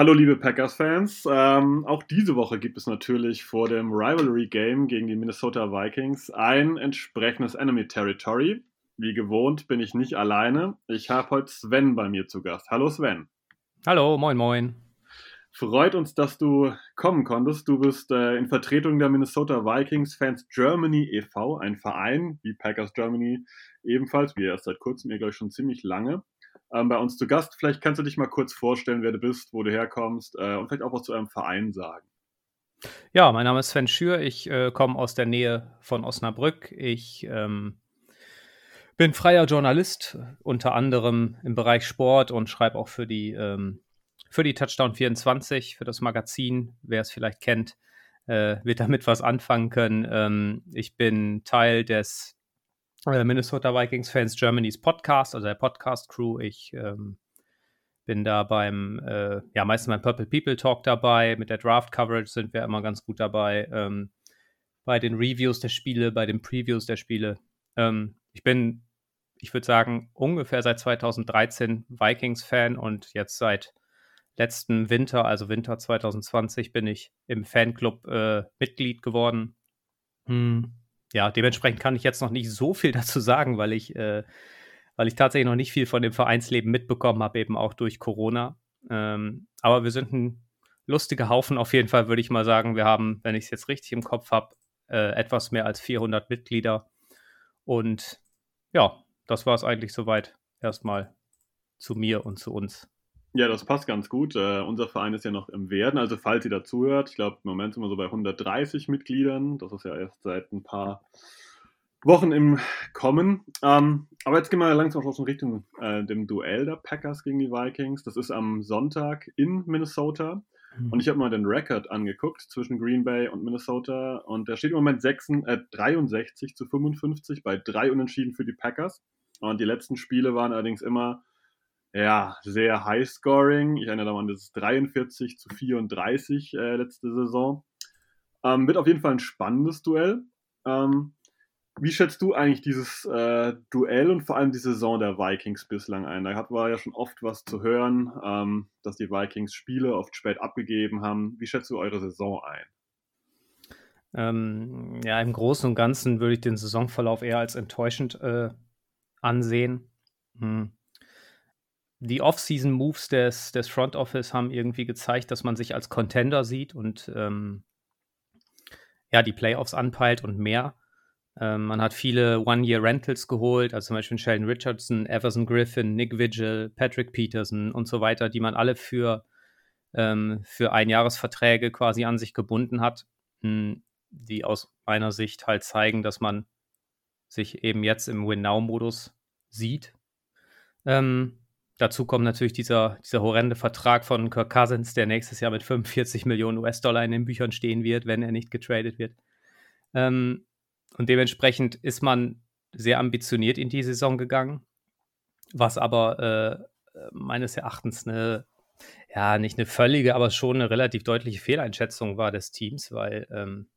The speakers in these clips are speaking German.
Hallo liebe Packers-Fans. Ähm, auch diese Woche gibt es natürlich vor dem Rivalry-Game gegen die Minnesota Vikings ein entsprechendes Enemy Territory. Wie gewohnt bin ich nicht alleine. Ich habe heute Sven bei mir zu Gast. Hallo Sven. Hallo, moin moin. Freut uns, dass du kommen konntest. Du bist äh, in Vertretung der Minnesota Vikings Fans Germany e.V., ein Verein wie Packers Germany ebenfalls, wie erst seit kurzem, ihr glaube ich schon ziemlich lange ähm, bei uns zu Gast. Vielleicht kannst du dich mal kurz vorstellen, wer du bist, wo du herkommst äh, und vielleicht auch was zu einem Verein sagen. Ja, mein Name ist Sven Schür. Ich äh, komme aus der Nähe von Osnabrück. Ich ähm, bin freier Journalist, unter anderem im Bereich Sport und schreibe auch für die, ähm, für die Touchdown 24, für das Magazin. Wer es vielleicht kennt, äh, wird damit was anfangen können. Ähm, ich bin Teil des Minnesota Vikings Fans Germany's Podcast, also der Podcast Crew. Ich ähm, bin da beim, äh, ja, meistens beim Purple People Talk dabei. Mit der Draft Coverage sind wir immer ganz gut dabei. Ähm, bei den Reviews der Spiele, bei den Previews der Spiele. Ähm, ich bin, ich würde sagen, ungefähr seit 2013 Vikings-Fan und jetzt seit letzten Winter, also Winter 2020, bin ich im Fanclub äh, Mitglied geworden. Hm ja, dementsprechend kann ich jetzt noch nicht so viel dazu sagen, weil ich, äh, weil ich tatsächlich noch nicht viel von dem Vereinsleben mitbekommen habe, eben auch durch Corona. Ähm, aber wir sind ein lustiger Haufen auf jeden Fall, würde ich mal sagen. Wir haben, wenn ich es jetzt richtig im Kopf habe, äh, etwas mehr als 400 Mitglieder. Und ja, das war es eigentlich soweit erstmal zu mir und zu uns. Ja, das passt ganz gut. Uh, unser Verein ist ja noch im Werden. Also, falls ihr dazuhört, ich glaube, im Moment sind wir so bei 130 Mitgliedern. Das ist ja erst seit ein paar Wochen im Kommen. Um, ähm, aber jetzt gehen wir langsam auch schon Richtung äh, dem Duell der Packers gegen die Vikings. Das ist am Sonntag in Minnesota. Mhm. Und ich habe mal den Rekord angeguckt zwischen Green Bay und Minnesota. Und der steht im Moment 6, äh, 63 zu 55 bei drei Unentschieden für die Packers. Und die letzten Spiele waren allerdings immer ja, sehr high-scoring. Ich erinnere an das 43 zu 34 äh, letzte Saison. Ähm, wird auf jeden Fall ein spannendes Duell. Ähm, wie schätzt du eigentlich dieses äh, Duell und vor allem die Saison der Vikings bislang ein? Da war ja schon oft was zu hören, ähm, dass die Vikings Spiele oft spät abgegeben haben. Wie schätzt du eure Saison ein? Ähm, ja, im Großen und Ganzen würde ich den Saisonverlauf eher als enttäuschend äh, ansehen. Hm die Off-Season-Moves des, des Front Office haben irgendwie gezeigt, dass man sich als Contender sieht und ähm, ja, die Playoffs anpeilt und mehr. Ähm, man hat viele One-Year-Rentals geholt, also zum Beispiel Sheldon Richardson, Everson Griffin, Nick Vigil, Patrick Peterson und so weiter, die man alle für, ähm, für Einjahresverträge quasi an sich gebunden hat, mh, hm, die aus meiner Sicht halt zeigen, dass man sich eben jetzt im Win-Now-Modus sieht. Ähm, Dazu kommt natürlich dieser, dieser horrende Vertrag von Kirk Cousins, der nächstes Jahr mit 45 Millionen US-Dollar in den Büchern stehen wird, wenn er nicht getradet wird. Ähm, und dementsprechend ist man sehr ambitioniert in die Saison gegangen, was aber äh, meines Erachtens eine, ja, nicht eine völlige, aber schon eine relativ deutliche Fehleinschätzung war des Teams, weil ähm,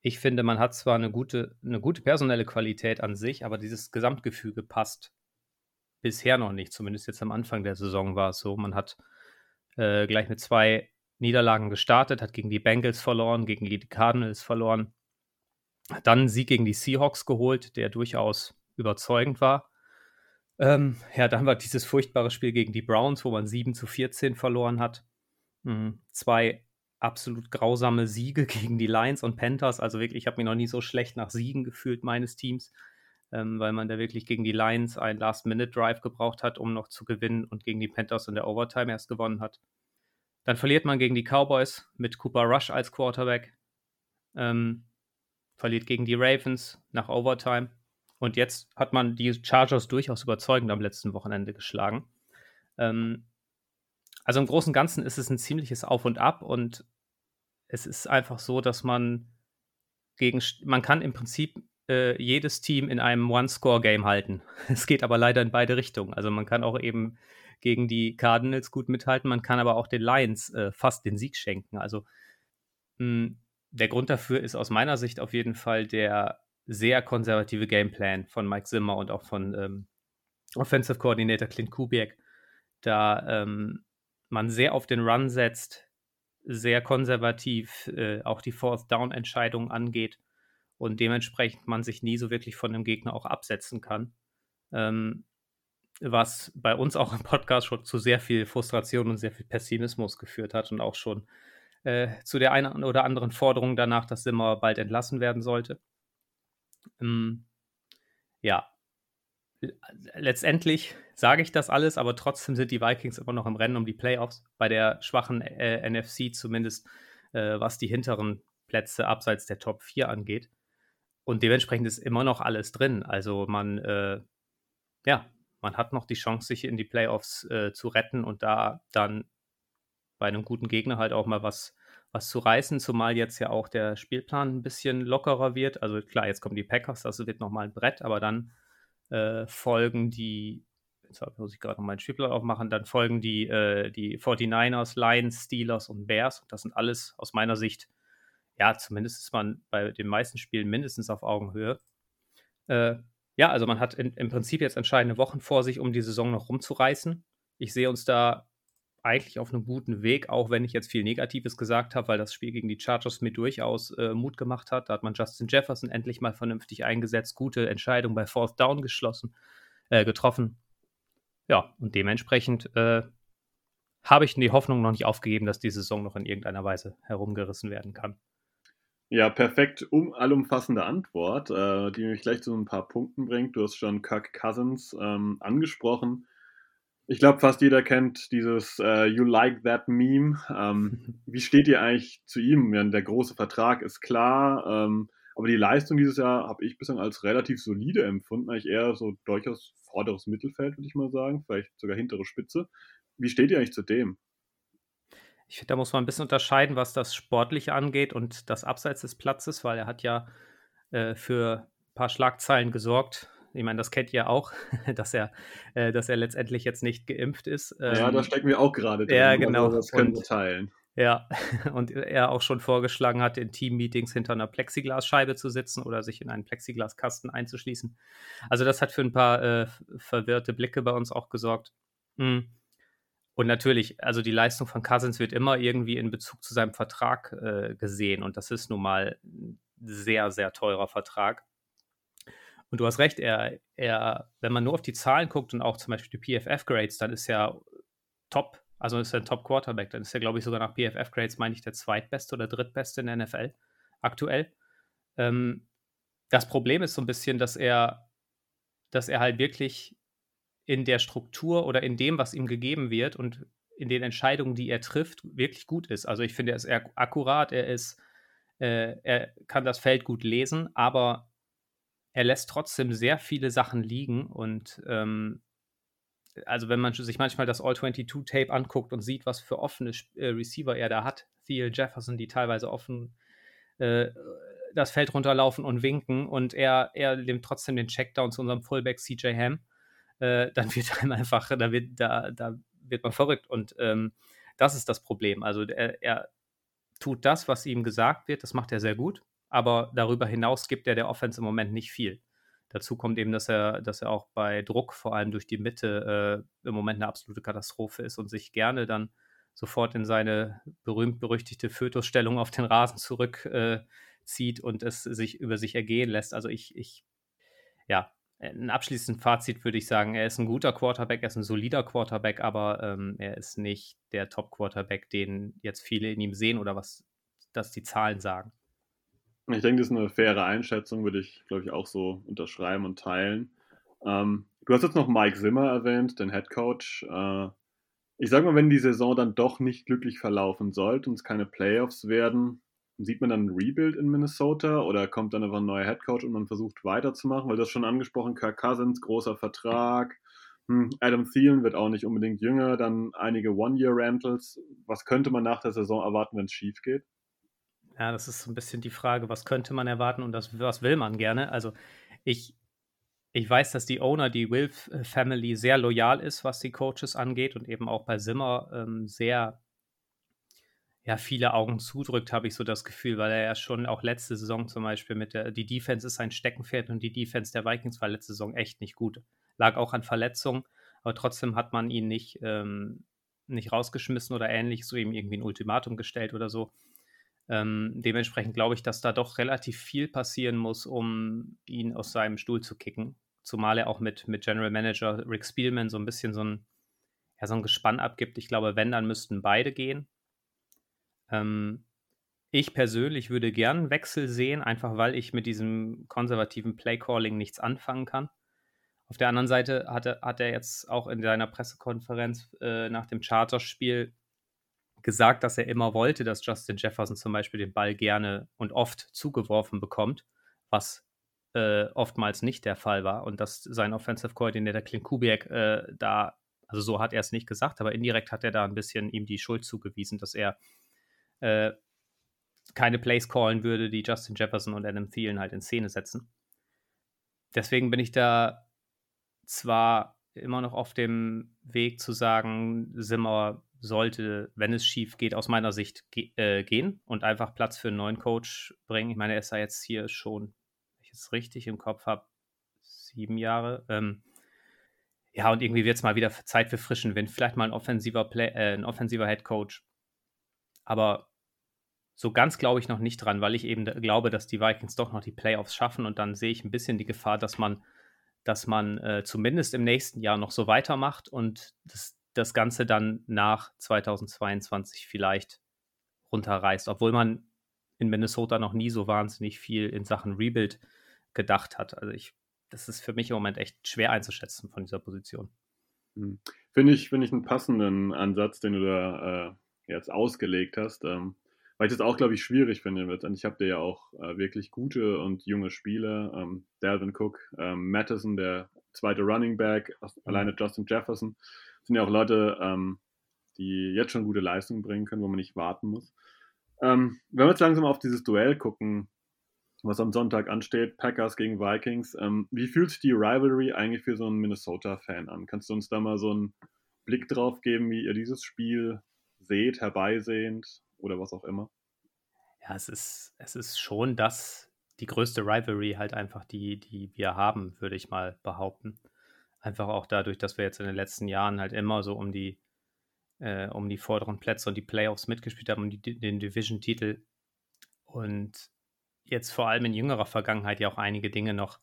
ich finde, man hat zwar eine gute, eine gute personelle Qualität an sich, aber dieses Gesamtgefüge passt bisher noch nicht. Zumindest jetzt am Anfang der Saison war es so. Man hat äh, gleich mit zwei Niederlagen gestartet, hat gegen die Bengals verloren, gegen die Cardinals verloren. Hat dann einen Sieg gegen die Seahawks geholt, der durchaus überzeugend war. Ähm, ja, dann war dieses furchtbare Spiel gegen die Browns, wo man 7 zu 14 verloren hat. Mhm. Zwei absolut grausame Siege gegen die Lions und Panthers. Also wirklich, ich habe mich noch nie so schlecht nach Siegen gefühlt meines Teams ähm, weil man da wirklich gegen die Lions einen Last-Minute-Drive gebraucht hat, um noch zu gewinnen und gegen die Panthers in der Overtime erst gewonnen hat. Dann verliert man gegen die Cowboys mit Cooper Rush als Quarterback. Ähm, verliert gegen die Ravens nach Overtime. Und jetzt hat man die Chargers durchaus überzeugend am letzten Wochenende geschlagen. Ähm, also im Großen und Ganzen ist es ein ziemliches Auf und Ab und es ist einfach so, dass man gegen, man kann im Prinzip äh, jedes Team in einem One-Score-Game halten. Es geht aber leider in beide Richtungen. Also man kann auch eben gegen die Cardinals gut mithalten, man kann aber auch den Lions äh, fast den Sieg schenken. Also mh, hm, der Grund dafür ist aus meiner Sicht auf jeden Fall der sehr konservative Gameplan von Mike Zimmer und auch von ähm, Offensive Coordinator Clint Kubiak, da ähm, man sehr auf den Run setzt, sehr konservativ äh, auch die Fourth Down Entscheidung angeht und dementsprechend man sich nie so wirklich von dem Gegner auch absetzen kann. Ähm, was bei uns auch im Podcast schon zu sehr viel Frustration und sehr viel Pessimismus geführt hat und auch schon äh, zu der einen oder anderen Forderung danach, dass Simmer bald entlassen werden sollte. Ähm, ja, letztendlich sage ich das alles, aber trotzdem sind die Vikings immer noch im Rennen um die Playoffs, bei der schwachen äh, NFC zumindest, äh, was die hinteren Plätze abseits der Top 4 angeht. Und dementsprechend ist immer noch alles drin. Also man, äh, ja, man hat noch die Chance, sich in die Playoffs äh, zu retten und da dann bei einem guten Gegner halt auch mal was, was zu reißen, zumal jetzt ja auch der Spielplan ein bisschen lockerer wird. Also klar, jetzt kommen die Packers, das wird nochmal ein Brett, aber dann äh, folgen die, jetzt muss ich gerade noch meinen Spielplan aufmachen, dann folgen die, äh, die 49ers, Lions, Steelers und Bears. Das sind alles aus meiner Sicht, ja, zumindest ist man bei den meisten Spielen mindestens auf Augenhöhe. Äh, ja, also man hat in, im Prinzip jetzt entscheidende Wochen vor sich, um die Saison noch rumzureißen. Ich sehe uns da eigentlich auf einem guten Weg, auch wenn ich jetzt viel Negatives gesagt habe, weil das Spiel gegen die Chargers mir durchaus äh, Mut gemacht hat. Da hat man Justin Jefferson endlich mal vernünftig eingesetzt, gute Entscheidung bei Fourth Down geschlossen, äh, getroffen. Ja, und dementsprechend äh, habe ich die Hoffnung noch nicht aufgegeben, dass die Saison noch in irgendeiner Weise herumgerissen werden kann. Ja, perfekt, um allumfassende Antwort, äh, die mich gleich zu ein paar Punkten bringt. Du hast schon Kirk Cousins ähm, angesprochen ich glaube, fast jeder kennt dieses uh, You like that Meme. Ähm, wie steht ihr eigentlich zu ihm? Ja, der große Vertrag ist klar, ähm, aber die Leistung dieses Jahr habe ich bislang als relativ solide empfunden. Eigentlich eher so durchaus vorderes Mittelfeld, würde ich mal sagen, vielleicht sogar hintere Spitze. Wie steht ihr eigentlich zu dem? Ich finde, da muss man ein bisschen unterscheiden, was das Sportliche angeht und das Abseits des Platzes, weil er hat ja äh, für ein paar Schlagzeilen gesorgt, ich meine, das kennt ihr auch, dass er, äh, dass er letztendlich jetzt nicht geimpft ist. Ähm, ja, da stecken wir auch gerade drin. Ja, also genau. Also das können wir teilen. Ja, und er auch schon vorgeschlagen hat, in Team-Meetings hinter einer Plexiglasscheibe zu sitzen oder sich in einen Plexiglaskasten einzuschließen. Also das hat für ein paar äh, verwirrte Blicke bei uns auch gesorgt. Mhm. Und natürlich, also die Leistung von Cousins wird immer irgendwie in Bezug zu seinem Vertrag äh, gesehen. Und das ist nun mal ein sehr, sehr teurer Vertrag. Und du hast recht, er, er, wenn man nur auf die Zahlen guckt und auch zum Beispiel die PFF-Grades, dann ist er top, also ist er ein Top-Quarterback. Dann ist er, glaube ich, sogar nach PFF-Grades, meine ich, der zweitbeste oder drittbeste in der NFL aktuell. Ähm, das Problem ist so ein bisschen, dass er, dass er halt wirklich in der Struktur oder in dem, was ihm gegeben wird und in den Entscheidungen, die er trifft, wirklich gut ist. Also ich finde, er ist akkurat, er ist, äh, er kann das Feld gut lesen, aber er lässt trotzdem sehr viele Sachen liegen und ähm, also wenn man sich manchmal das All-22-Tape anguckt und sieht, was für offene äh, Receiver er da hat, Theo Jefferson, die teilweise offen äh, das Feld runterlaufen und winken und er, er nimmt trotzdem den Checkdown zu unserem Fullback CJ Ham, äh, dann wird einem einfach, da wird, da, da wird man verrückt und ähm, das ist das Problem. Also er, er tut das, was ihm gesagt wird, das macht er sehr gut aber darüber hinaus gibt er der Offense im Moment nicht viel. Dazu kommt eben, dass er, dass er auch bei Druck, vor allem durch die Mitte, äh, im Moment eine absolute Katastrophe ist und sich gerne dann sofort in seine berühmt-berüchtigte Fötusstellung auf den Rasen zurückzieht äh, und es sich über sich ergehen lässt. Also ich, ich, ja, ein abschließendes Fazit würde ich sagen, er ist ein guter Quarterback, er ist ein solider Quarterback, aber ähm, er ist nicht der Top-Quarterback, den jetzt viele in ihm sehen oder was das die Zahlen sagen. Ich denke, das ist eine faire Einschätzung, würde ich, glaube ich, auch so unterschreiben und teilen. Ähm, du hast jetzt noch Mike Zimmer erwähnt, den Head Coach. Äh, ich sage mal, wenn die Saison dann doch nicht glücklich verlaufen sollte und es keine Playoffs werden, sieht man dann ein Rebuild in Minnesota oder kommt dann einfach ein neuer Head Coach und man versucht weiterzumachen? Weil das schon angesprochen, Kirk Cousins, großer Vertrag, hm, Adam Thielen wird auch nicht unbedingt jünger, dann einige One-Year-Rentals. Was könnte man nach der Saison erwarten, wenn es schief geht? Ja, das ist so ein bisschen die Frage, was könnte man erwarten und das, was will man gerne? Also ich, ich weiß, dass die Owner, die Wilf Family, sehr loyal ist, was die Coaches angeht und eben auch bei Zimmer ähm, sehr ja, viele Augen zudrückt, habe ich so das Gefühl, weil er ja schon auch letzte Saison zum Beispiel mit der, die Defense ist sein Steckenpferd und die Defense der Vikings war letzte Saison echt nicht gut. Lag auch an Verletzungen, aber trotzdem hat man ihn nicht, ähm, nicht rausgeschmissen oder ähnlich, so ihm irgendwie ein Ultimatum gestellt oder so. Ähm, dementsprechend glaube ich, dass da doch relativ viel passieren muss, um ihn aus seinem Stuhl zu kicken. Zumal er auch mit, mit General Manager Rick Spielman so ein bisschen so ein, ja, so ein Gespann abgibt. Ich glaube, wenn, dann müssten beide gehen. Ähm, ich persönlich würde gern Wechsel sehen, einfach weil ich mit diesem konservativen Playcalling nichts anfangen kann. Auf der anderen Seite hat er, hat er jetzt auch in seiner Pressekonferenz äh, nach dem Charterspiel gesagt, dass er immer wollte, dass Justin Jefferson zum Beispiel den Ball gerne und oft zugeworfen bekommt, was äh, oftmals nicht der Fall war und dass sein Offensive Coordinator Clint Kubiak äh, da, also so hat er es nicht gesagt, aber indirekt hat er da ein bisschen ihm die Schuld zugewiesen, dass er äh, keine Plays callen würde, die Justin Jefferson und Adam Thielen halt in Szene setzen. Deswegen bin ich da zwar immer noch auf dem Weg zu sagen, Simmer sollte, wenn es schief geht, aus meiner Sicht ge äh, gehen und einfach Platz für einen neuen Coach bringen. Ich meine, er ist ja jetzt hier schon, wenn ich es richtig im Kopf habe, sieben Jahre. Ähm, ja, und irgendwie wird es mal wieder Zeit für frischen Wind. Vielleicht mal ein offensiver, Play äh, ein offensiver Head Coach. Aber so ganz glaube ich noch nicht dran, weil ich eben glaube, dass die Vikings doch noch die Playoffs schaffen und dann sehe ich ein bisschen die Gefahr, dass man, dass man äh, zumindest im nächsten Jahr noch so weitermacht und das, das Ganze dann nach 2022 vielleicht runterreißt, obwohl man in Minnesota noch nie so wahnsinnig viel in Sachen Rebuild gedacht hat. Also ich, das ist für mich im Moment echt schwer einzuschätzen von dieser Position. Hm. Finde ich, finde ich einen passenden Ansatz, den du da äh, jetzt ausgelegt hast. Ähm, weil ich das auch, glaube ich, schwierig finde. Ich habe dir ja auch äh, wirklich gute und junge Spieler. Ähm, Dalvin Cook, ähm, Madison, der zweite Running Back, mhm. alleine Justin Jefferson, sind ja auch Leute, ähm, die jetzt schon gute Leistungen bringen können, wo man nicht warten muss. Ähm, wenn wir jetzt langsam auf dieses Duell gucken, was am Sonntag ansteht, Packers gegen Vikings, ähm, wie fühlt sich die Rivalry eigentlich für so einen Minnesota-Fan an? Kannst du uns da mal so einen Blick drauf geben, wie ihr dieses Spiel seht, herbeisehend oder was auch immer? Ja, es ist, es ist schon das, die größte Rivalry halt einfach, die, die wir haben, würde ich mal behaupten. Einfach auch dadurch, dass wir jetzt in den letzten Jahren halt immer so um die, äh, um die vorderen Plätze und die Playoffs mitgespielt haben, um die, den Division-Titel. Und jetzt vor allem in jüngerer Vergangenheit ja auch einige Dinge noch,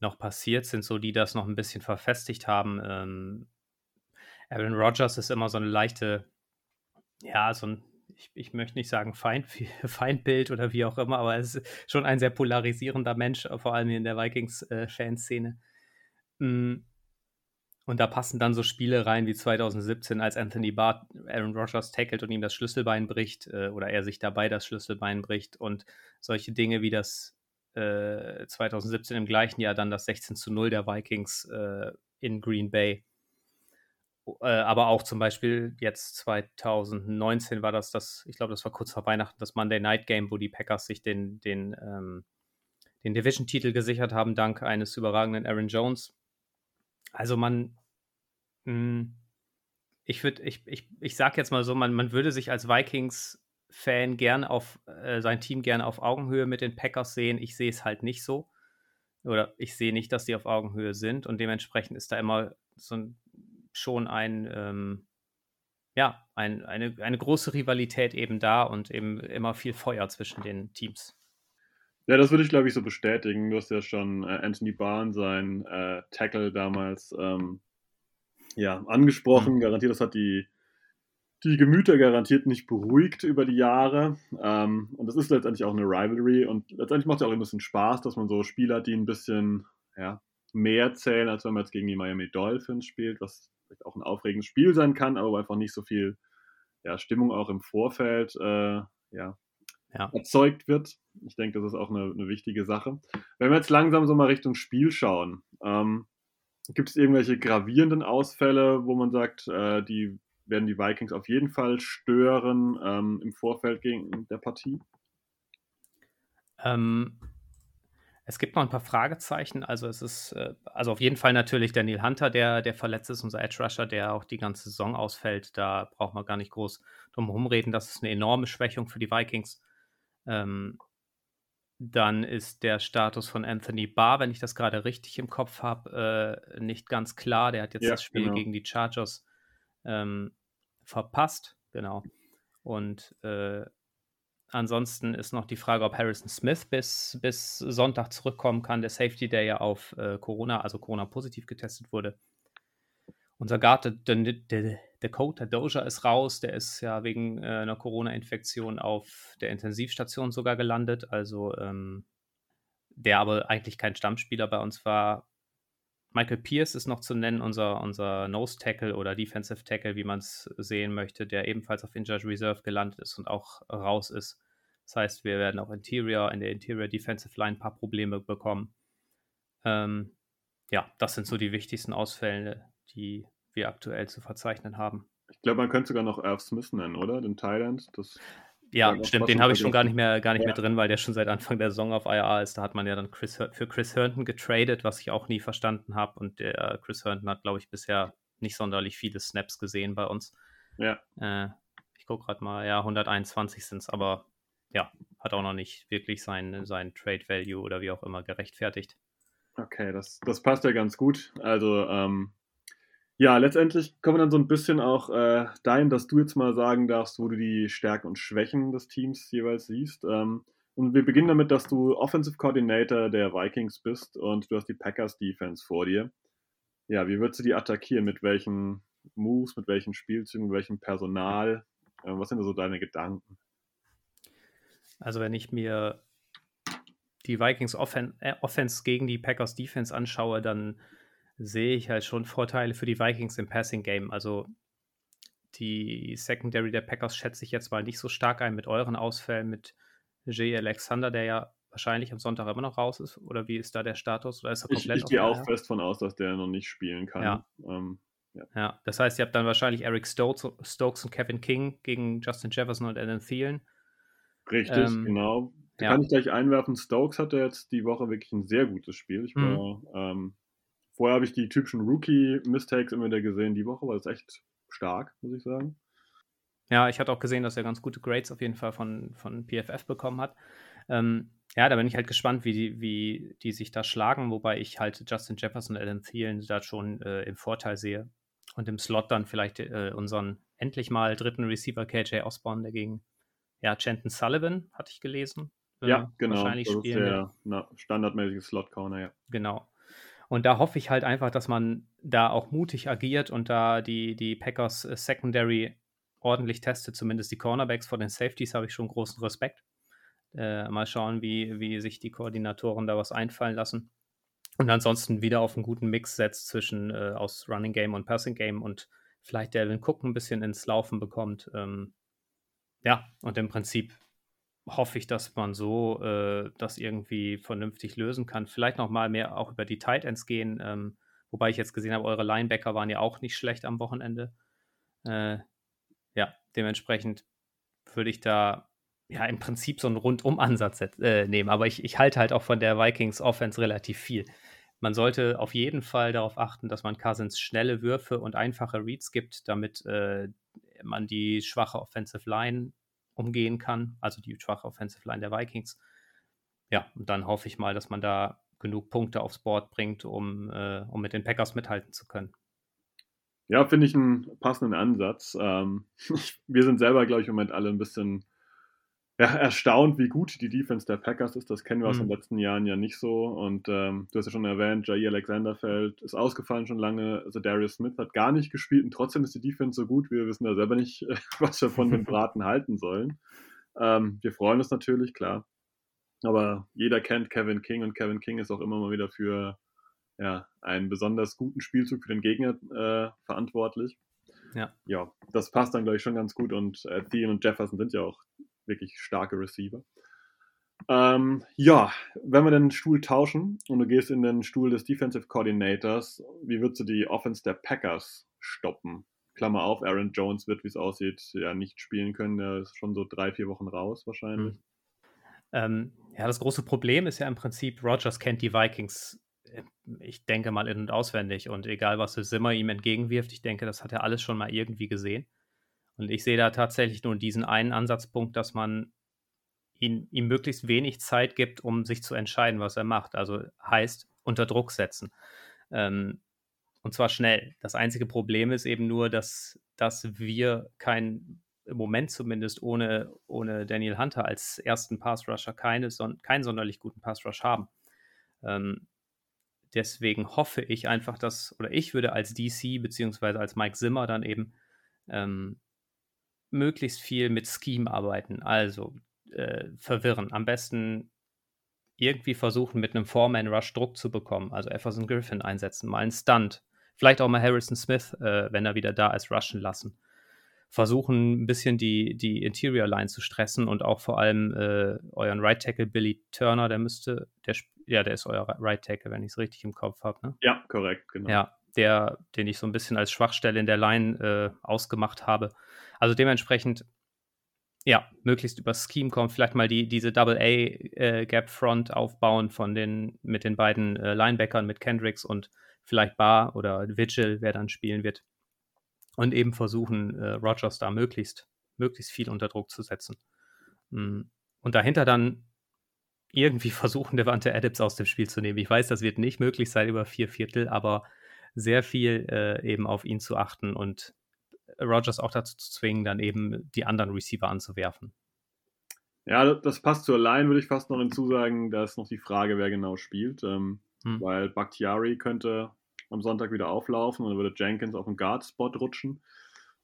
noch passiert sind, so die das noch ein bisschen verfestigt haben. Ähm, Aaron Rodgers ist immer so eine leichte ja, so ein, ich, ich möchte nicht sagen Feind, Feindbild oder wie auch immer, aber es ist schon ein sehr polarisierender Mensch, vor allem in der Vikings-Fanszene. Mm. Und da passen dann so Spiele rein wie 2017, als Anthony Barr Aaron Rodgers tackelt und ihm das Schlüsselbein bricht äh, oder er sich dabei das Schlüsselbein bricht und solche Dinge wie das äh, 2017 im gleichen Jahr dann das 16 zu 0 der Vikings äh, in Green Bay äh, aber auch zum Beispiel jetzt 2019 war das das, ich glaube, das war kurz vor Weihnachten, das Monday Night Game, wo die Packers sich den, den, ähm, den Division-Titel gesichert haben, dank eines überragenden Aaron Jones. Also man, mh, hm, ich würde, ich, ich, ich sag jetzt mal so, man, man würde sich als Vikings-Fan gern auf, äh, sein Team gerne auf Augenhöhe mit den Packers sehen. Ich sehe es halt nicht so. Oder ich sehe nicht, dass die auf Augenhöhe sind und dementsprechend ist da immer so ein schon ein, ähm, ja, ein, eine, eine große Rivalität eben da und eben immer viel Feuer zwischen den Teams. Ja, das würde ich, glaube ich, so bestätigen. Du hast ja schon äh, Anthony Barn, sein äh, Tackle damals, ähm, ja, angesprochen. Mhm. Garantiert, das hat die, die Gemüter garantiert nicht beruhigt über die Jahre. Ähm, und das ist letztendlich auch eine Rivalry. Und letztendlich macht es auch ein bisschen Spaß, dass man so Spieler hat, die ein bisschen ja, mehr zählen, als wenn man jetzt gegen die Miami Dolphins spielt, was vielleicht auch ein aufregendes Spiel sein kann, aber einfach nicht so viel ja, Stimmung auch im Vorfeld äh, ja, ja. erzeugt wird. Ich denke, das ist auch eine, eine, wichtige Sache. Wenn wir jetzt langsam so mal Richtung Spiel schauen, ähm, gibt es irgendwelche gravierenden Ausfälle, wo man sagt, äh, die werden die Vikings auf jeden Fall stören ähm, im Vorfeld gegen der Partie? Ähm, es gibt noch ein paar Fragezeichen. Also es ist, äh, also auf jeden Fall natürlich Daniel Hunter, der, der verletzt ist, unser Edge Rusher, der auch die ganze Saison ausfällt. Da braucht man gar nicht groß drum herum reden. Das ist eine enorme Schwächung für die Vikings. Ähm, dann ist der Status von Anthony Barr, wenn ich das gerade richtig im Kopf habe, äh, nicht ganz klar. Der hat jetzt ja, das Spiel genau. gegen die Chargers ähm, verpasst. Genau. Und äh, ansonsten ist noch die Frage, ob Harrison Smith bis, bis Sonntag zurückkommen kann. Der Safety, der ja auf äh, Corona, also Corona-positiv getestet wurde. Unser Guard, Dakota Doja ist raus. Der ist ja wegen äh, einer Corona-Infektion auf der Intensivstation sogar gelandet. Also, ähm, der aber eigentlich kein Stammspieler bei uns war. Michael Pierce ist noch zu nennen, unser, unser Nose Tackle oder Defensive Tackle, wie man es sehen möchte, der ebenfalls auf Injured Reserve gelandet ist und auch raus ist. Das heißt, wir werden auch Interior, in der Interior Defensive Line ein paar Probleme bekommen. Ähm, ja, das sind so die wichtigsten Ausfälle, die wir aktuell zu verzeichnen haben. Ich glaube, man könnte sogar noch Irv Smith nennen, oder? Den Thailand. Das ja, stimmt, den habe ich schon gar nicht mehr, gar nicht ja. mehr drin, weil der schon seit Anfang der Saison auf IR ist. Da hat man ja dann Chris, für Chris Herndon getradet, was ich auch nie verstanden habe. Und der Chris Herndon hat, glaube ich, bisher nicht sonderlich viele Snaps gesehen bei uns. Ja. Äh, ich gucke gerade mal, ja, 121 sind es, aber ja, hat auch noch nicht wirklich sein, sein Trade Value oder wie auch immer gerechtfertigt. Okay, das, das passt ja ganz gut. Also, ähm, ja, letztendlich kommen wir dann so ein bisschen auch äh, dahin, dass du jetzt mal sagen darfst, wo du die Stärken und Schwächen des Teams jeweils siehst. Ähm, und wir beginnen damit, dass du Offensive Coordinator der Vikings bist und du hast die Packers Defense vor dir. Ja, wie würdest du die attackieren? Mit welchen Moves, mit welchen Spielzügen, mit welchem Personal? Äh, was sind da so deine Gedanken? Also, wenn ich mir die Vikings Offen äh, Offense gegen die Packers Defense anschaue, dann sehe ich halt schon Vorteile für die Vikings im Passing Game. Also die Secondary der Packers schätze ich jetzt mal nicht so stark ein mit euren Ausfällen, mit J. Alexander, der ja wahrscheinlich am Sonntag immer noch raus ist. Oder wie ist da der Status? Oder ist er komplett ich, ich gehe auch fest von aus, dass der noch nicht spielen kann. Ja. Ähm, ja. ja. das heißt, ihr habt dann wahrscheinlich Eric Stokes, Stokes und Kevin King gegen Justin Jefferson und Alan Thielen. Richtig, ähm, genau. Da ja. kann ich gleich einwerfen. Stokes hatte jetzt die Woche wirklich ein sehr gutes Spiel. Ich war mhm. ähm, Vorher habe ich die typischen Rookie-Mistakes immer wieder gesehen. Die Woche war das echt stark, muss ich sagen. Ja, ich hatte auch gesehen, dass er ganz gute Grades auf jeden Fall von, von PFF bekommen hat. Ähm, ja, da bin ich halt gespannt, wie die, wie die sich da schlagen, wobei ich halt Justin Jefferson und Adam Thielen da schon äh, im Vorteil sehe. Und im Slot dann vielleicht äh, unseren endlich mal dritten Receiver KJ Osborne dagegen. Ja, Chanton Sullivan hatte ich gelesen. Äh, ja, genau. Wahrscheinlich das spielen ist der na, standardmäßige Slot-Corner, ja. Genau. Und da hoffe ich halt einfach, dass man da auch mutig agiert und da die, die Packers äh, Secondary ordentlich testet, zumindest die Cornerbacks vor den Safeties habe ich schon großen Respekt. Äh, mal schauen, wie, wie sich die Koordinatoren da was einfallen lassen. Und ansonsten wieder auf einen guten Mix setzt zwischen äh, aus Running Game und Passing Game und vielleicht Delvin Cook ein bisschen ins Laufen bekommt. Ähm, ja, und im Prinzip hoffe ich, dass man so äh, das irgendwie vernünftig lösen kann. Vielleicht noch mal mehr auch über die Tight Ends gehen, ähm, wobei ich jetzt gesehen habe, eure Linebacker waren ja auch nicht schlecht am Wochenende. Äh, ja, dementsprechend würde ich da ja im Prinzip so einen Rundum-Ansatz äh, nehmen. Aber ich, ich halte halt auch von der Vikings Offense relativ viel. Man sollte auf jeden Fall darauf achten, dass man Cousins schnelle Würfe und einfache Reads gibt, damit äh, man die schwache Offensive Line umgehen kann, also die schwache Offensive Line der Vikings. Ja, und dann hoffe ich mal, dass man da genug Punkte aufs Board bringt, um, äh, um mit den Packers mithalten zu können. Ja, finde ich einen passenden Ansatz. Ähm, wir sind selber, glaube ich, im Moment alle ein bisschen ja, erstaunt, wie gut die Defense der Packers ist. Das kennen wir mhm. aus den mhm. letzten Jahren ja nicht so. Und ähm, du hast ja schon erwähnt, Jair Alexander fällt, ist ausgefallen schon lange. Also Darius Smith hat gar nicht gespielt und trotzdem ist die Defense so gut. Wir wissen ja selber nicht, was wir von den Braten halten sollen. Ähm, wir freuen uns natürlich, klar. Aber jeder kennt Kevin King und Kevin King ist auch immer mal wieder für ja, einen besonders guten Spielzug für den Gegner äh, verantwortlich. Ja. ja, das passt dann, glaube ich, schon ganz gut. Und äh, Thielen und Jefferson sind ja auch wirklich starke Receiver. Ähm, ja, wenn wir den Stuhl tauschen und du gehst in den Stuhl des Defensive Coordinators, wie würdest du die Offense der Packers stoppen? Klammer auf, Aaron Jones wird, wie es aussieht, ja nicht spielen können. Er ist schon so drei, vier Wochen raus wahrscheinlich. Mhm. Ähm, ja, das große Problem ist ja im Prinzip, Rogers kennt die Vikings, äh, ich denke mal in- und auswendig. Und egal, was Simmer ihm entgegenwirft, ich denke, das hat er alles schon mal irgendwie gesehen. Und ich sehe da tatsächlich nur diesen einen Ansatzpunkt, dass man ihn, ihm möglichst wenig Zeit gibt, um sich zu entscheiden, was er macht. Also heißt unter Druck setzen. Ähm, und zwar schnell. Das einzige Problem ist eben nur, dass, dass wir kein, im Moment zumindest ohne, ohne Daniel Hunter als ersten Pass-Rusher keine, keinen sonderlich guten Pass-Rush haben. Ähm, deswegen hoffe ich einfach, dass, oder ich würde als DC beziehungsweise als Mike Zimmer dann eben ähm, möglichst viel mit Scheme arbeiten. Also äh, verwirren. Am besten irgendwie versuchen, mit einem Foreman-Rush Druck zu bekommen. Also Everson Griffin einsetzen, mal einen Stunt. Vielleicht auch mal Harrison Smith, äh, wenn er wieder da ist, rushen lassen. Versuchen ein bisschen die, die Interior Line zu stressen und auch vor allem äh, euren Right Tackle Billy Turner, der müsste, der, ja, der ist euer Right Tackle, wenn ich es richtig im Kopf habe. Ne? Ja, korrekt, genau. Ja, der, den ich so ein bisschen als Schwachstelle in der Line äh, ausgemacht habe. Also dementsprechend ja, möglichst über Scheme kommen, vielleicht mal die, diese Double-A-Gap-Front äh, aufbauen von den, mit den beiden äh, Linebackern, mit Kendricks und vielleicht Bar oder Vigil, wer dann spielen wird. Und eben versuchen, äh, Rogers da möglichst, möglichst viel unter Druck zu setzen. Mm. Und dahinter dann irgendwie versuchen, Devante Adams aus dem Spiel zu nehmen. Ich weiß, das wird nicht möglich sein über vier Viertel, aber sehr viel äh, eben auf ihn zu achten und Rogers auch dazu zu zwingen, dann eben die anderen Receiver anzuwerfen. Ja, das passt zur Line, würde ich fast noch hinzusagen. Da ist noch die Frage, wer genau spielt. Ähm, hm. Weil Bakhtiari könnte am Sonntag wieder auflaufen und dann würde Jenkins auf den Guard-Spot rutschen.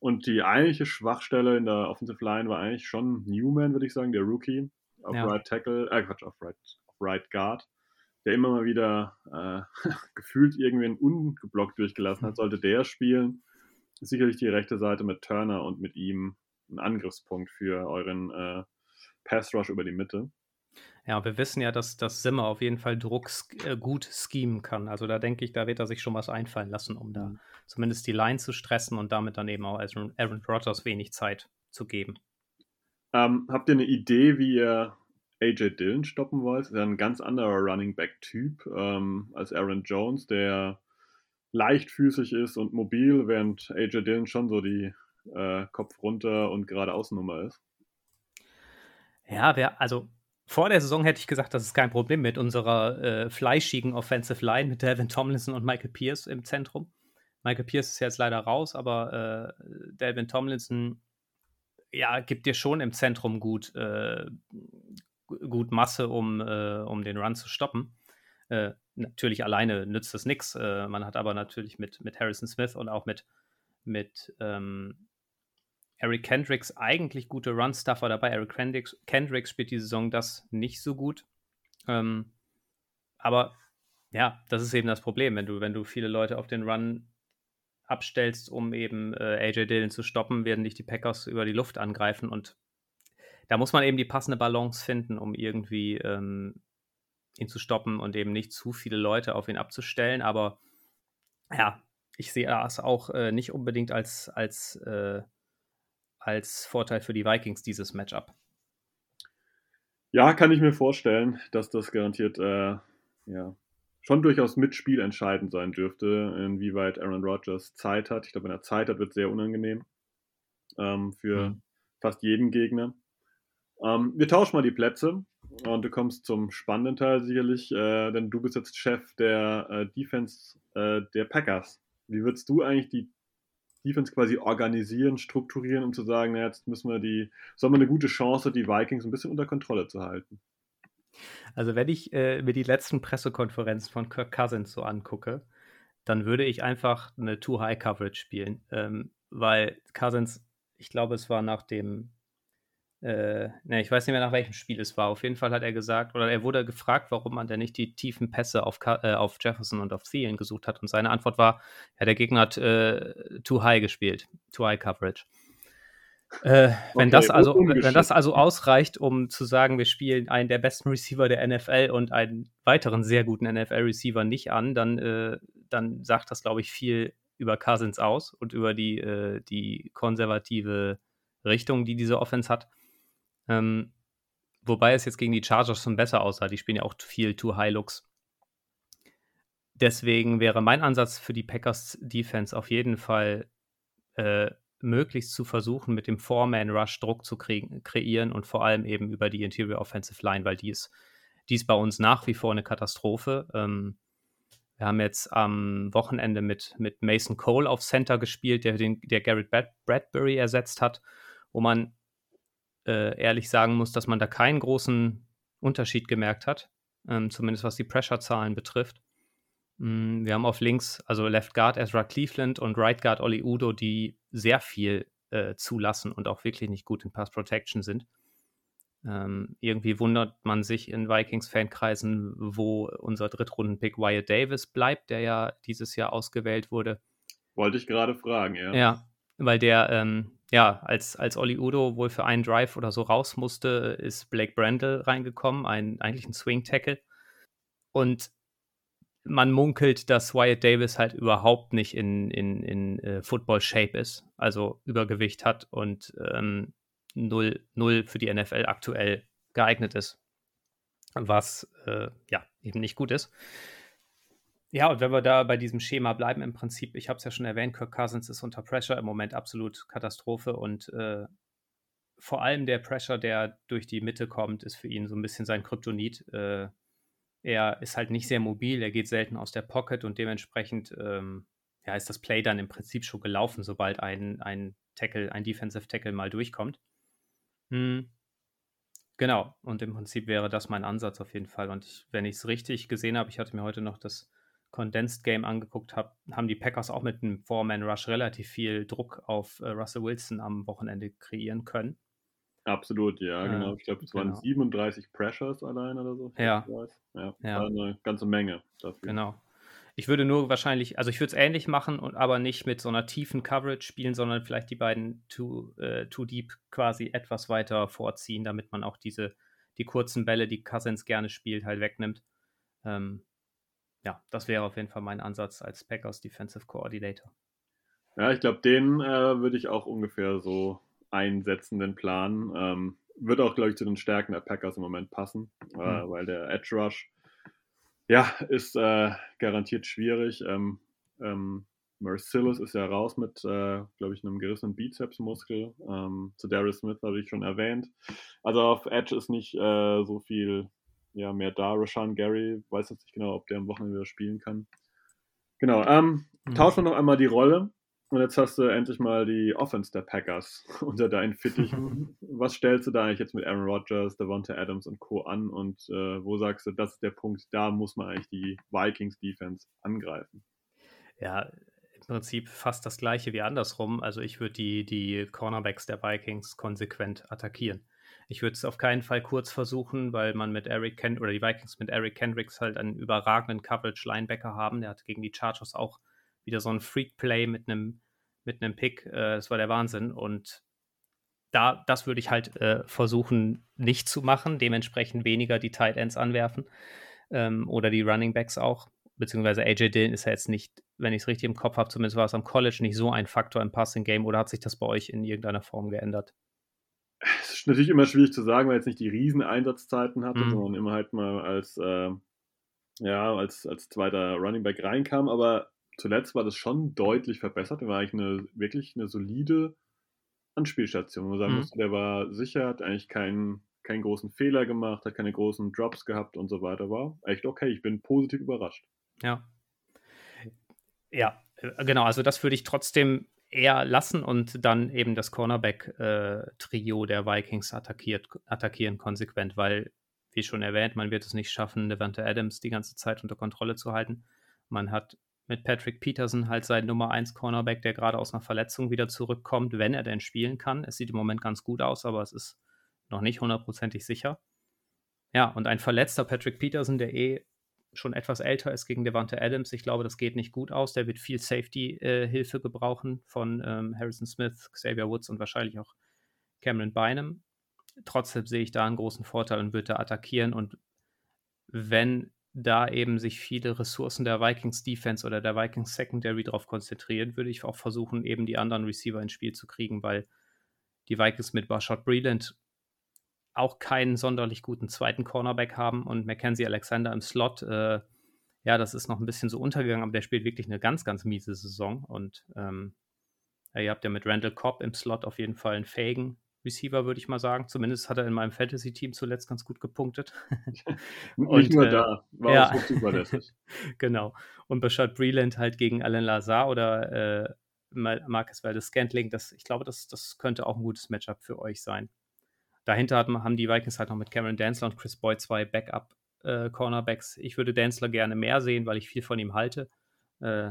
Und die eigentliche Schwachstelle in der Offensive Line war eigentlich schon Newman, würde ich sagen, der Rookie. Auf ja. Right Tackle, äh Quatsch, auf Right, auf right Guard, der immer mal wieder äh, gefühlt irgendwen ungeblockt durchgelassen hat. Hm. Sollte der spielen, sicherlich die rechte Seite mit Turner und mit ihm ein Angriffspunkt für euren äh, Pass Rush über die Mitte. Ja, wir wissen ja, dass, dass Simmer auf jeden Fall Druck äh, gut schemen kann. Also da denke ich, da wird er sich schon was einfallen lassen, um da mhm. zumindest die Line zu stressen und damit dann eben auch Aaron, Aaron Rodgers wenig Zeit zu geben. Ähm, habt ihr eine Idee, wie ihr AJ Dillon stoppen wollt? Ist ja ein ganz anderer Running Back-Typ ähm, als Aaron Jones, der leichtfüßig ist und mobil, während AJ Dillon schon so die äh, Kopf runter und geradeaus Nummer ist. Ja, wer, also vor der Saison hätte ich gesagt, das ist kein Problem mit unserer äh, fleischigen Offensive Line mit Delvin Tomlinson und Michael Pierce im Zentrum. Michael Pierce ist jetzt leider raus, aber äh, Delvin Tomlinson ja, gibt dir schon im Zentrum gut, äh, gut Masse, um, äh, um den Run zu stoppen. Äh, natürlich alleine nützt das nichts. Äh, man hat aber natürlich mit, mit Harrison Smith und auch mit, mit ähm, Eric Kendricks eigentlich gute Run-Stuffer dabei. Eric Kendricks, Kendricks spielt die Saison das nicht so gut. Ähm, aber ja, das ist eben das Problem, wenn du, wenn du viele Leute auf den Run abstellst, um eben äh, AJ Dillon zu stoppen, werden dich die Packers über die Luft angreifen und da muss man eben die passende Balance finden, um irgendwie ähm, ihn zu stoppen und eben nicht zu viele Leute auf ihn abzustellen. Aber ja, ich sehe das auch äh, nicht unbedingt als, als, äh, als Vorteil für die Vikings, dieses Matchup. Ja, kann ich mir vorstellen, dass das garantiert äh, ja, schon durchaus mit Spiel entscheidend sein dürfte, inwieweit Aaron Rodgers Zeit hat. Ich glaube, wenn er Zeit hat, wird es sehr unangenehm ähm, für mhm. fast jeden Gegner. Ähm, wir tauschen mal die Plätze. Und du kommst zum spannenden Teil sicherlich, äh, denn du bist jetzt Chef der äh, Defense äh, der Packers. Wie würdest du eigentlich die Defense quasi organisieren, strukturieren, um zu sagen, na, jetzt müssen wir die, so haben wir eine gute Chance, die Vikings ein bisschen unter Kontrolle zu halten? Also wenn ich äh, mir die letzten Pressekonferenzen von Kirk Cousins so angucke, dann würde ich einfach eine Too-High-Coverage spielen, ähm, weil Cousins, ich glaube, es war nach dem äh, ne, ich weiß nicht mehr, nach welchem Spiel es war. Auf jeden Fall hat er gesagt, oder er wurde gefragt, warum man denn nicht die tiefen Pässe auf, äh, auf Jefferson und auf Thielen gesucht hat. Und seine Antwort war, ja, der Gegner hat äh, too high gespielt, too high coverage. Äh, wenn, okay, das also, wenn das also ausreicht, um zu sagen, wir spielen einen der besten Receiver der NFL und einen weiteren sehr guten NFL-Receiver nicht an, dann, äh, dann sagt das, glaube ich, viel über Cousins aus und über die, äh, die konservative Richtung, die diese Offense hat. Ähm, wobei es jetzt gegen die Chargers schon besser aussah. Die spielen ja auch viel Too High Looks. Deswegen wäre mein Ansatz für die Packers Defense auf jeden Fall äh, möglichst zu versuchen, mit dem Four-Man-Rush Druck zu kre kreieren und vor allem eben über die Interior Offensive Line, weil die ist, die ist bei uns nach wie vor eine Katastrophe. Ähm, wir haben jetzt am Wochenende mit, mit Mason Cole auf Center gespielt, der, den, der Garrett Brad Bradbury ersetzt hat, wo man äh, ehrlich sagen muss, dass man da keinen großen Unterschied gemerkt hat, ähm, zumindest was die Pressure-Zahlen betrifft. Mm, wir haben auf links, also Left Guard Ezra Cleveland und Right Guard Oli Udo, die sehr viel äh, zulassen und auch wirklich nicht gut in Pass Protection sind. Ähm, irgendwie wundert man sich in Vikings-Fankreisen, wo unser Drittrunden-Pick Wyatt Davis bleibt, der ja dieses Jahr ausgewählt wurde. Wollte ich gerade fragen, ja. Ja, weil der, ähm, ja, als, als Oli Udo wohl für einen Drive oder so raus musste, ist Blake Brandel reingekommen, ein, eigentlich ein Swing-Tackle. Und man munkelt, dass Wyatt Davis halt überhaupt nicht in, in, in äh, Football-Shape ist, also Übergewicht hat und ähm, null, null für die NFL aktuell geeignet ist. Was äh, ja eben nicht gut ist. Ja, und wenn wir da bei diesem Schema bleiben, im Prinzip, ich habe es ja schon erwähnt, Kirk Cousins ist unter Pressure im Moment absolut Katastrophe und äh, vor allem der Pressure, der durch die Mitte kommt, ist für ihn so ein bisschen sein Kryptonit. Äh, er ist halt nicht sehr mobil, er geht selten aus der Pocket und dementsprechend ähm, ja, ist das Play dann im Prinzip schon gelaufen, sobald ein, ein Tackle, ein Defensive Tackle mal durchkommt. Hm. Genau, und im Prinzip wäre das mein Ansatz auf jeden Fall. Und ich, wenn ich es richtig gesehen habe, ich hatte mir heute noch das Condensed Game angeguckt, hab, haben die Packers auch mit einem Four-Man-Rush relativ viel Druck auf äh, Russell Wilson am Wochenende kreieren können. Absolut, ja, äh, genau. Ich glaube, es genau. waren 37 Pressures allein oder so. Ja. Ja, ja. eine ganze Menge dafür. Genau. Ich würde nur wahrscheinlich, also ich würde es ähnlich machen und aber nicht mit so einer tiefen Coverage spielen, sondern vielleicht die beiden Too, äh, too Deep quasi etwas weiter vorziehen, damit man auch diese, die kurzen Bälle, die Cousins gerne spielt, halt wegnimmt. Ähm, ja, das wäre auf jeden Fall mein Ansatz als Packers Defensive Coordinator. Ja, ich glaube, den äh, würde ich auch ungefähr so einsetzen, den Plan. Ähm, wird auch, glaube ich, zu den Stärken der Packers im Moment passen, äh, mhm. weil der Edge Rush, ja, ist äh, garantiert schwierig. Ähm, ähm, Mercilus ist ja raus mit, äh, glaube ich, einem gerissenen Bizepsmuskel. Ähm, zu Darius Smith habe ich schon erwähnt. Also auf Edge ist nicht äh, so viel ja, mehr da. Rashan Gary weiß jetzt nicht genau, ob der am Wochenende wieder spielen kann. Genau. Ähm, mhm. Tauschen wir noch einmal die Rolle. Und jetzt hast du endlich mal die Offense der Packers unter deinen Fittichen. Was stellst du da eigentlich jetzt mit Aaron Rodgers, Devonta Adams und Co. an? Und äh, wo sagst du, das ist der Punkt, da muss man eigentlich die Vikings-Defense angreifen? Ja, im Prinzip fast das gleiche wie andersrum. Also ich würde die, die Cornerbacks der Vikings konsequent attackieren. Ich würde es auf keinen Fall kurz versuchen, weil man mit Eric Ken oder die Vikings mit Eric Kendricks halt einen überragenden Coverage-Linebacker haben. Der hat gegen die Chargers auch wieder so ein Freak-Play mit einem mit einem Pick. Äh, das war der Wahnsinn. Und da, das würde ich halt äh, versuchen nicht zu machen, dementsprechend weniger die Tight Ends anwerfen ähm, oder die Running Backs auch. Beziehungsweise AJ Dillon ist ja jetzt nicht, wenn ich es richtig im Kopf habe, zumindest war es am College nicht so ein Faktor im Passing Game oder hat sich das bei euch in irgendeiner Form geändert? Es ist natürlich immer schwierig zu sagen, weil er jetzt nicht die riesen Einsatzzeiten hatte, mhm. sondern immer halt mal als, äh, ja, als, als zweiter Running Back reinkam. Aber zuletzt war das schon deutlich verbessert. Er war eigentlich eine, wirklich eine solide Anspielstation. wo Man sagen mhm. musste, der war sicher, hat eigentlich keinen, keinen großen Fehler gemacht, hat keine großen Drops gehabt und so weiter. War echt okay. Ich bin positiv überrascht. Ja. Ja, äh, genau. Also, das würde ich trotzdem eher lassen und dann eben das Cornerback-Trio äh, der Vikings attackiert, attackieren konsequent, weil, wie schon erwähnt, man wird es nicht schaffen, Devante Adams die ganze Zeit unter Kontrolle zu halten. Man hat mit Patrick Peterson halt sein Nummer 1 Cornerback, der gerade aus einer Verletzung wieder zurückkommt, wenn er denn spielen kann. Es sieht im Moment ganz gut aus, aber es ist noch nicht hundertprozentig sicher. Ja, und ein verletzter Patrick Peterson, der eh schon etwas älter ist gegen Devante Adams. Ich glaube, das geht nicht gut aus. Der wird viel Safety-Hilfe äh, gebrauchen von ähm, Harrison Smith, Xavier Woods und wahrscheinlich auch Cameron Bynum. Trotzdem sehe ich da einen großen Vorteil und würde attackieren. Und wenn da eben sich viele Ressourcen der Vikings Defense oder der Vikings Secondary darauf konzentrieren, würde ich auch versuchen, eben die anderen Receiver ins Spiel zu kriegen, weil die Vikings mit Bashard Breland auch keinen sonderlich guten zweiten Cornerback haben und Mackenzie Alexander im Slot, äh, ja, das ist noch ein bisschen so untergegangen, aber der spielt wirklich eine ganz, ganz miese Saison und ähm, ja, ihr habt ja mit Randall Cobb im Slot auf jeden Fall einen fähigen Receiver, würde ich mal sagen. Zumindest hat er in meinem Fantasy-Team zuletzt ganz gut gepunktet. Nicht nur äh, da, war ja. auch zuverlässig. genau. Und Bashard Breland halt gegen Alan Lazar oder äh, Marcus Valdez Scantling, das, ich glaube, das, das könnte auch ein gutes Matchup für euch sein. Dahinter hat, haben die Vikings halt noch mit Cameron Danzler und Chris Boyd zwei Backup-Cornerbacks. Äh, ich würde Danzler gerne mehr sehen, weil ich viel von ihm halte. Äh,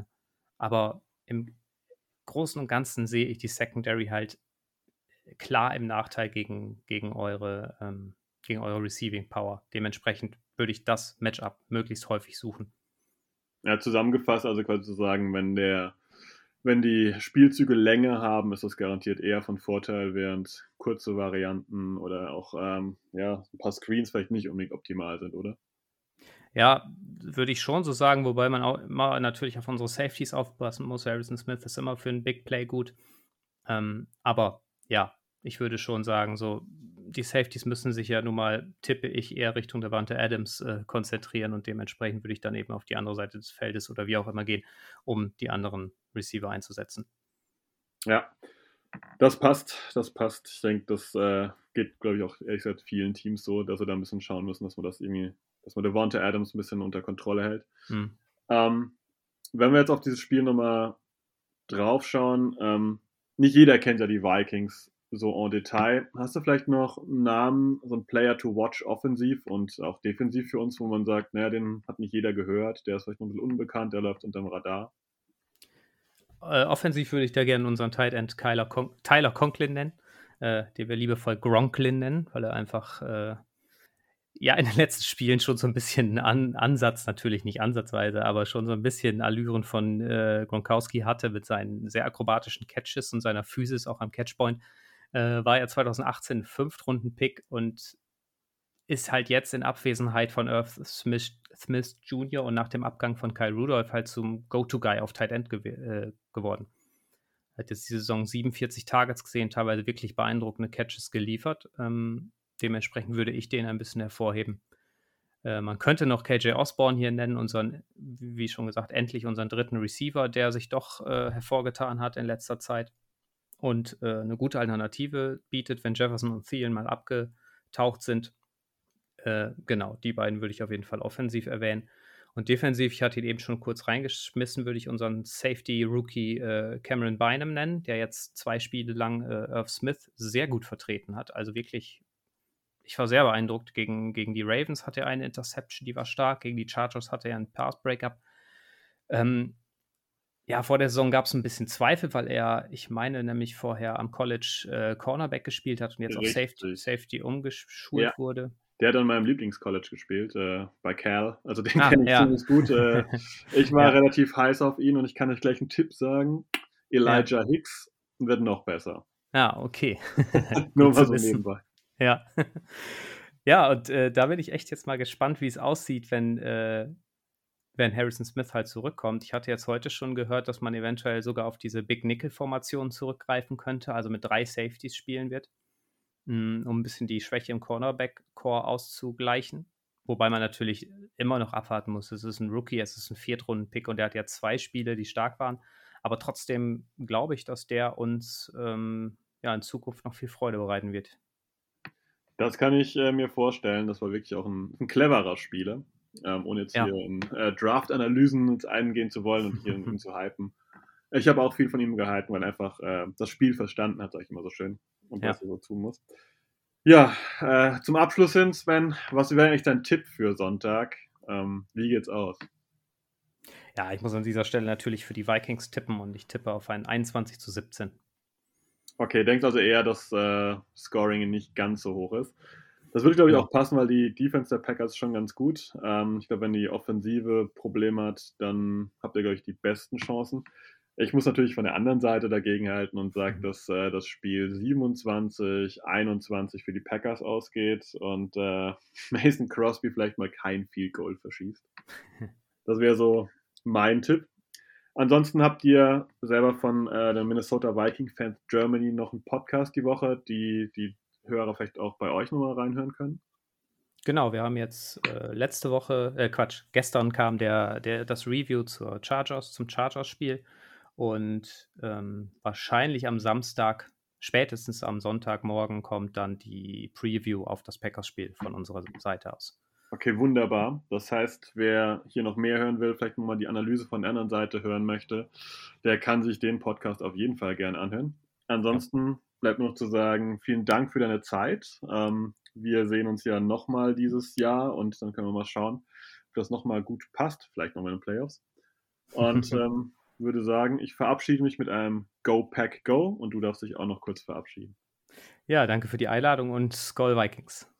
aber im Großen und Ganzen sehe ich die Secondary halt klar im Nachteil gegen, gegen, eure, ähm, gegen eure Receiving Power. Dementsprechend würde ich das Matchup möglichst häufig suchen. Ja, zusammengefasst, also quasi zu sagen, wenn der, wenn die Spielzüge Länge haben, ist das garantiert eher von Vorteil, während kurze Varianten oder auch ähm, ja, ein paar Screens vielleicht nicht unbedingt optimal sind, oder? Ja, würde ich schon so sagen, wobei man auch immer natürlich auf unsere Safeties aufpassen muss. Harrison Smith ist immer für ein Big Play gut. Ähm, aber ja, ich würde schon sagen, so die Safeties müssen sich ja nun mal, tippe ich, eher Richtung der Wante Adams äh, konzentrieren und dementsprechend würde ich dann eben auf die andere Seite des Feldes oder wie auch immer gehen, um die anderen Receiver einzusetzen. Ja, das passt, das passt. Ich denke, das äh, geht, glaube ich, auch ehrlich gesagt vielen Teams so, dass wir da ein bisschen schauen müssen, dass man das irgendwie, dass man Devonta Adams ein bisschen unter Kontrolle hält. Hm. Ähm, wenn wir jetzt auf dieses Spiel nochmal draufschauen, ähm, nicht jeder kennt ja die Vikings so en Detail. Hast du vielleicht noch einen Namen, so ein Player to watch offensiv und auch defensiv für uns, wo man sagt, naja, den hat nicht jeder gehört, der ist vielleicht noch ein bisschen unbekannt, der läuft unterm Radar? Äh, offensiv würde ich da gerne unseren Tight End Tyler, Con Tyler Conklin nennen, äh, den wir liebevoll Gronklin nennen, weil er einfach äh, ja in den letzten Spielen schon so ein bisschen An Ansatz, natürlich nicht ansatzweise, aber schon so ein bisschen Allüren von äh, Gronkowski hatte mit seinen sehr akrobatischen Catches und seiner Physis auch am Catchpoint äh, war er 2018 Fünftrunden-Pick und ist halt jetzt in Abwesenheit von Earth Smith, Smith Jr. und nach dem Abgang von Kyle Rudolph halt zum Go-To-Guy auf Tight End gew äh, geworden. Hat jetzt die Saison 47 Targets gesehen, teilweise wirklich beeindruckende Catches geliefert. Ähm, dementsprechend würde ich den ein bisschen hervorheben. Äh, man könnte noch KJ Osborne hier nennen, unseren, wie schon gesagt, endlich unseren dritten Receiver, der sich doch äh, hervorgetan hat in letzter Zeit und äh, eine gute Alternative bietet, wenn Jefferson und Thielen mal abgetaucht sind. Äh, genau, die beiden würde ich auf jeden Fall offensiv erwähnen. Und defensiv, ich hatte ihn eben schon kurz reingeschmissen, würde ich unseren Safety-Rookie äh, Cameron Bynum nennen, der jetzt zwei Spiele lang äh, Irv Smith sehr gut vertreten hat. Also wirklich, ich war sehr beeindruckt. Gegen, gegen die Ravens hatte er eine Interception, die war stark. Gegen die Chargers hatte er ein Pass-Breakup. Ähm, ja, vor der Saison gab es ein bisschen Zweifel, weil er, ich meine, nämlich vorher am College äh, Cornerback gespielt hat und jetzt Richtig. auf Safety, Safety umgeschult ja. wurde. Der hat an meinem Lieblingscollege gespielt, äh, bei Cal. Also den ah, kenne ich ja. ziemlich gut. Äh, ich war ja. relativ heiß auf ihn und ich kann euch gleich einen Tipp sagen. Elijah Hicks wird noch besser. Ja, okay. Nur mal so nebenbei. Ja. ja, und äh, da bin ich echt jetzt mal gespannt, wie es aussieht, wenn äh, wenn Harrison Smith halt zurückkommt. Ich hatte jetzt heute schon gehört, dass man eventuell sogar auf diese Big Nickel-Formation zurückgreifen könnte, also mit drei Safeties spielen wird, mm, um ein bisschen die Schwäche im Cornerback-Core auszugleichen. Wobei man natürlich immer noch abwarten muss. Es ist ein Rookie, es ist ein Viertrunden-Pick und er hat ja zwei Spiele, die stark waren. Aber trotzdem glaube ich, dass der uns ähm, ja, in Zukunft noch viel Freude bereiten wird. Das kann ich äh, mir vorstellen. Das war wirklich auch ein, ein cleverer Spieler ähm, ohne jetzt ja. hier in äh, Draft-Analysen eingehen zu wollen und hier ihn zu hypen. Ich habe auch viel von ihm gehalten, weil er einfach äh, das Spiel verstanden hat, sag ich immer so schön, und ja. was er so tun muss. Ja, äh, zum Abschluss hin, Sven, was wäre eigentlich dein Tipp für Sonntag? Ähm, wie geht's aus? Ja, ich muss an dieser Stelle natürlich für die Vikings tippen und ich tippe auf ein 21 zu 17. Okay, denkst also eher, dass äh, Scoring nicht ganz so hoch ist. Das würde, glaube ich, auch passen, weil die Defense der Packers ist schon ganz gut. Ähm, ich glaube, wenn die Offensive Probleme hat, dann habt ihr, glaube ich, die besten Chancen. Ich muss natürlich von der anderen Seite dagegen halten und sage, Mhm. dass äh, das Spiel 27, 21 für die Packers ausgeht und äh, Mason Crosby vielleicht mal kein Field Goal verschießt. Das wäre so mein Tipp. Ansonsten habt ihr selber von äh, der Minnesota Viking Fans Germany noch einen Podcast die Woche, die die Hörer vielleicht auch bei euch nochmal reinhören können. Genau, wir haben jetzt äh, letzte Woche, äh, Quatsch, gestern kam der, der, das Review zur Chargers, zum Chargers-Spiel und ähm, wahrscheinlich am Samstag, spätestens am Sonntagmorgen kommt dann die Preview auf das Packers-Spiel von unserer Seite aus. Okay, wunderbar. Das heißt, wer hier noch mehr hören will, vielleicht nochmal die Analyse von der anderen Seite hören möchte, der kann sich den Podcast auf jeden Fall gerne anhören. Ansonsten bleibt nur noch zu sagen, vielen Dank für deine Zeit. Ähm, wir sehen uns ja nochmal dieses Jahr und dann können wir mal schauen, ob das nochmal gut passt, vielleicht nochmal in den Playoffs. Und ähm, würde sagen, ich verabschiede mich mit einem Go Pack Go und du darfst dich auch noch kurz verabschieden. Ja, danke für die Einladung und Skull Vikings.